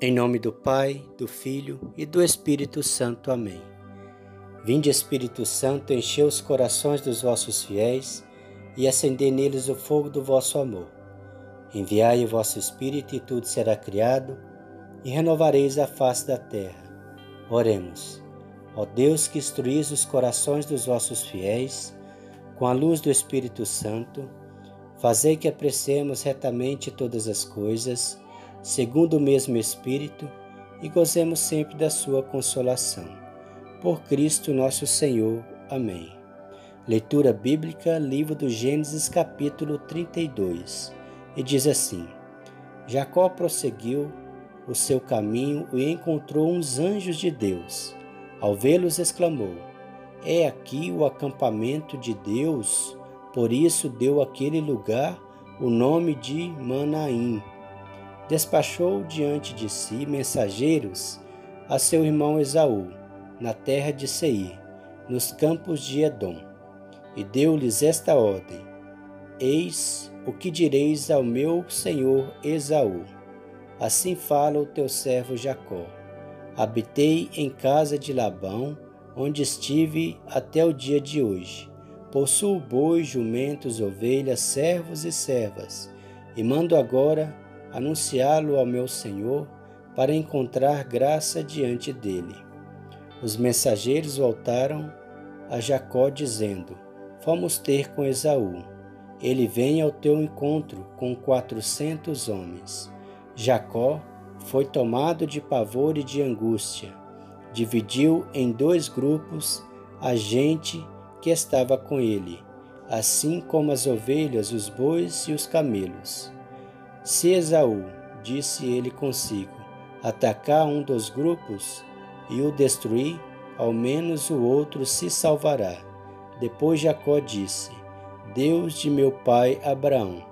Em nome do Pai, do Filho e do Espírito Santo. Amém. Vinde, Espírito Santo, encher os corações dos vossos fiéis e acender neles o fogo do vosso amor. Enviai o vosso Espírito e tudo será criado, e renovareis a face da terra. Oremos. Ó Deus que instruís os corações dos vossos fiéis, com a luz do Espírito Santo, fazei que apreciemos retamente todas as coisas, segundo o mesmo Espírito, e gozemos sempre da sua consolação. Por Cristo nosso Senhor. Amém. Leitura bíblica, livro do Gênesis, capítulo 32, e diz assim: Jacó prosseguiu o seu caminho e encontrou uns anjos de Deus. Ao vê-los, exclamou: É aqui o acampamento de Deus. Por isso deu aquele lugar o nome de Manaim despachou diante de si mensageiros a seu irmão Esaú, na terra de Seir, nos campos de Edom, e deu-lhes esta ordem: Eis o que direis ao meu senhor Esaú. Assim fala o teu servo Jacó. Habitei em casa de Labão, onde estive até o dia de hoje. Possuo bois, jumentos, ovelhas, servos e servas, e mando agora anunciá-lo ao meu Senhor para encontrar graça diante dele. Os mensageiros voltaram a Jacó dizendo: Fomos ter com Esaú. Ele vem ao teu encontro com quatrocentos homens. Jacó foi tomado de pavor e de angústia. Dividiu em dois grupos a gente que estava com ele, assim como as ovelhas, os bois e os camelos. Se Esaú, disse ele consigo, atacar um dos grupos e o destruir, ao menos o outro se salvará. Depois Jacó disse: Deus de meu pai Abraão,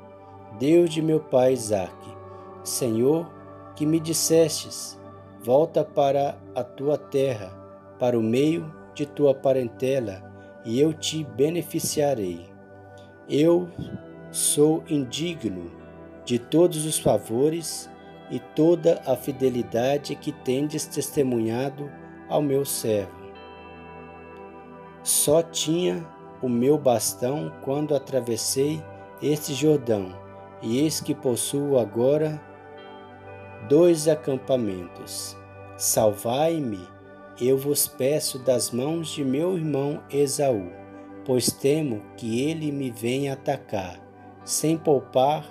Deus de meu pai Isaque, Senhor, que me dissestes: Volta para a tua terra, para o meio de tua parentela, e eu te beneficiarei. Eu sou indigno de todos os favores e toda a fidelidade que tendes testemunhado ao meu servo. Só tinha o meu bastão quando atravessei este Jordão, e eis que possuo agora dois acampamentos. Salvai-me, eu vos peço das mãos de meu irmão Esaú, pois temo que ele me venha atacar, sem poupar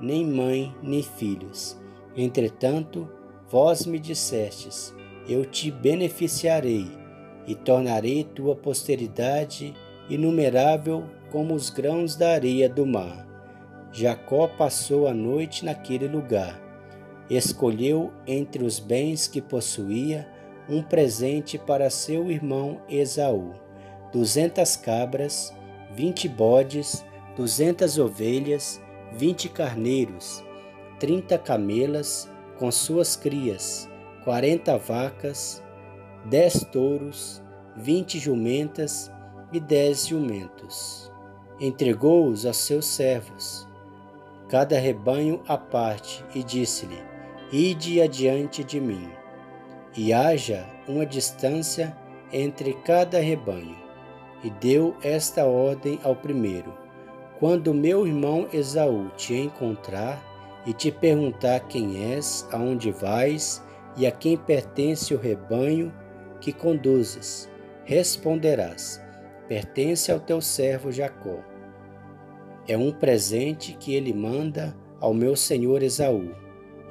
nem mãe, nem filhos. Entretanto, vós me dissestes: Eu te beneficiarei e tornarei tua posteridade inumerável como os grãos da areia do mar. Jacó passou a noite naquele lugar. Escolheu entre os bens que possuía um presente para seu irmão Esaú: duzentas cabras, vinte bodes, duzentas ovelhas vinte carneiros, trinta camelas com suas crias, quarenta vacas, dez touros, vinte jumentas e dez jumentos. Entregou-os a seus servos, cada rebanho à parte, e disse-lhe: Ide adiante de mim, e haja uma distância entre cada rebanho. E deu esta ordem ao primeiro: quando meu irmão Esaú te encontrar e te perguntar quem és, aonde vais e a quem pertence o rebanho que conduzes, responderás: pertence ao teu servo Jacó. É um presente que ele manda ao meu senhor Esaú.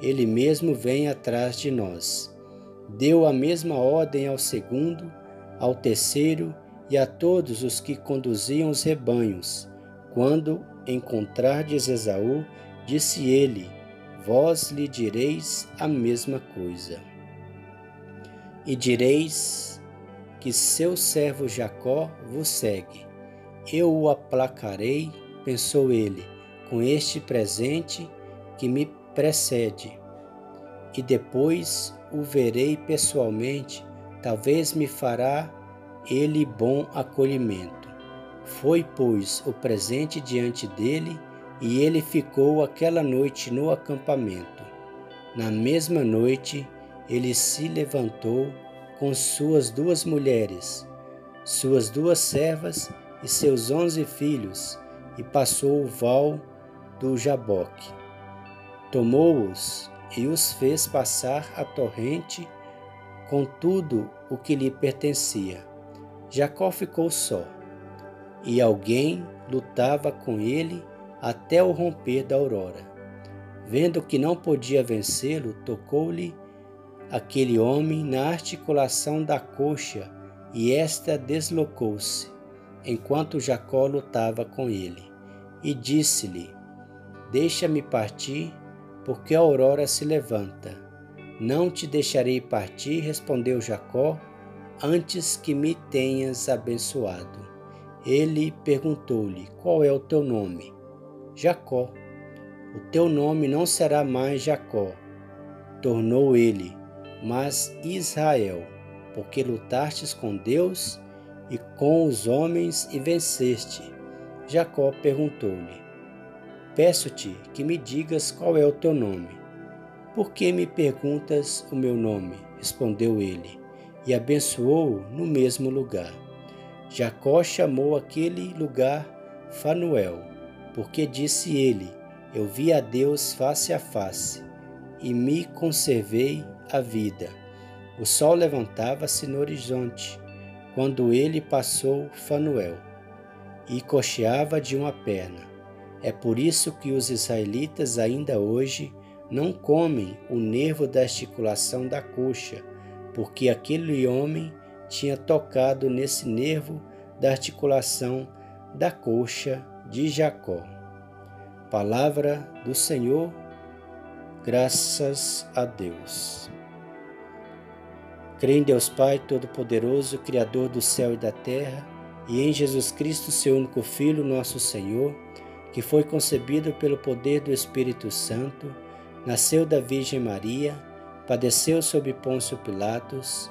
Ele mesmo vem atrás de nós. Deu a mesma ordem ao segundo, ao terceiro e a todos os que conduziam os rebanhos quando encontrardes Esaú, disse ele: Vós lhe direis a mesma coisa. E direis que seu servo Jacó vos segue. Eu o aplacarei, pensou ele, com este presente que me precede. E depois o verei pessoalmente, talvez me fará ele bom acolhimento. Foi, pois, o presente diante dele, e ele ficou aquela noite no acampamento. Na mesma noite, ele se levantou com suas duas mulheres, suas duas servas e seus onze filhos, e passou o val do Jaboque. Tomou-os e os fez passar a torrente com tudo o que lhe pertencia. Jacó ficou só, e alguém lutava com ele até o romper da aurora. Vendo que não podia vencê-lo, tocou-lhe aquele homem na articulação da coxa e esta deslocou-se, enquanto Jacó lutava com ele. E disse-lhe: Deixa-me partir, porque a aurora se levanta. Não te deixarei partir, respondeu Jacó, antes que me tenhas abençoado. Ele perguntou-lhe: Qual é o teu nome? Jacó. O teu nome não será mais Jacó. Tornou ele: mas Israel, porque lutastes com Deus e com os homens e venceste. Jacó perguntou-lhe: Peço-te que me digas qual é o teu nome. Por que me perguntas o meu nome? Respondeu ele, e abençoou-o no mesmo lugar. Jacó chamou aquele lugar Fanuel, porque disse ele: Eu vi a Deus face a face, e me conservei a vida. O sol levantava-se no horizonte, quando ele passou Fanuel, e cocheava de uma perna. É por isso que os israelitas ainda hoje não comem o nervo da articulação da coxa, porque aquele homem tinha tocado nesse nervo da articulação da coxa de Jacó. Palavra do Senhor, graças a Deus. Creio em Deus Pai Todo-Poderoso, Criador do céu e da terra, e em Jesus Cristo, seu único Filho, nosso Senhor, que foi concebido pelo poder do Espírito Santo, nasceu da Virgem Maria, padeceu sob Pôncio Pilatos,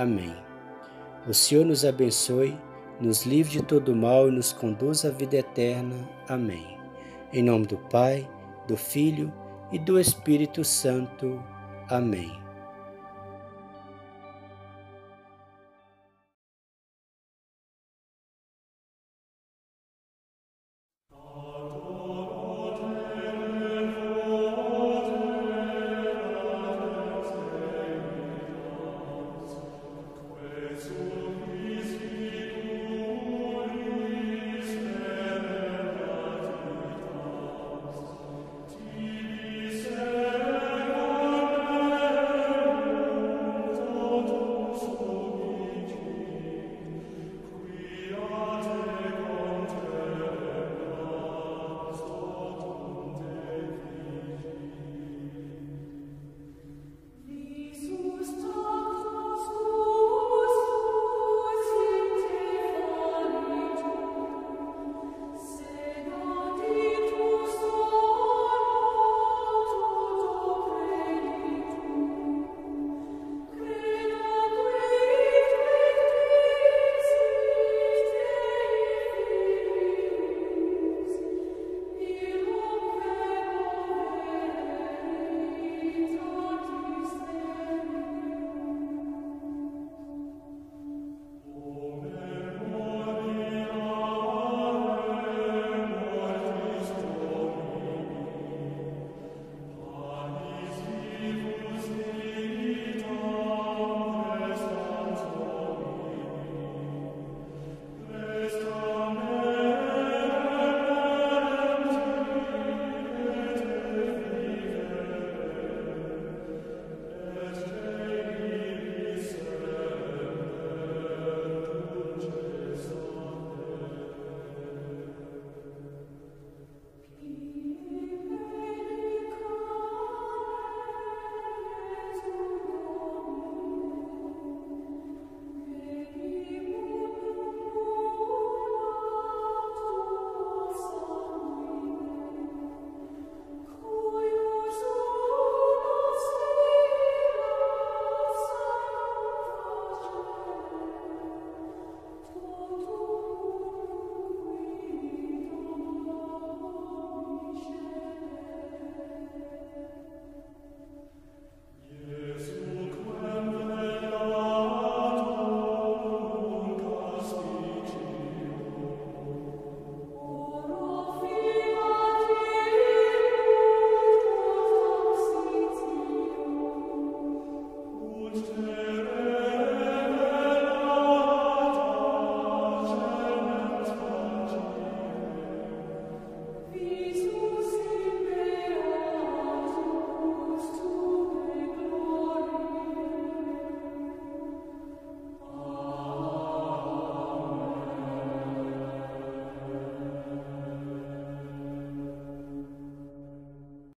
Amém. O Senhor nos abençoe, nos livre de todo mal e nos conduz à vida eterna. Amém. Em nome do Pai, do Filho e do Espírito Santo. Amém.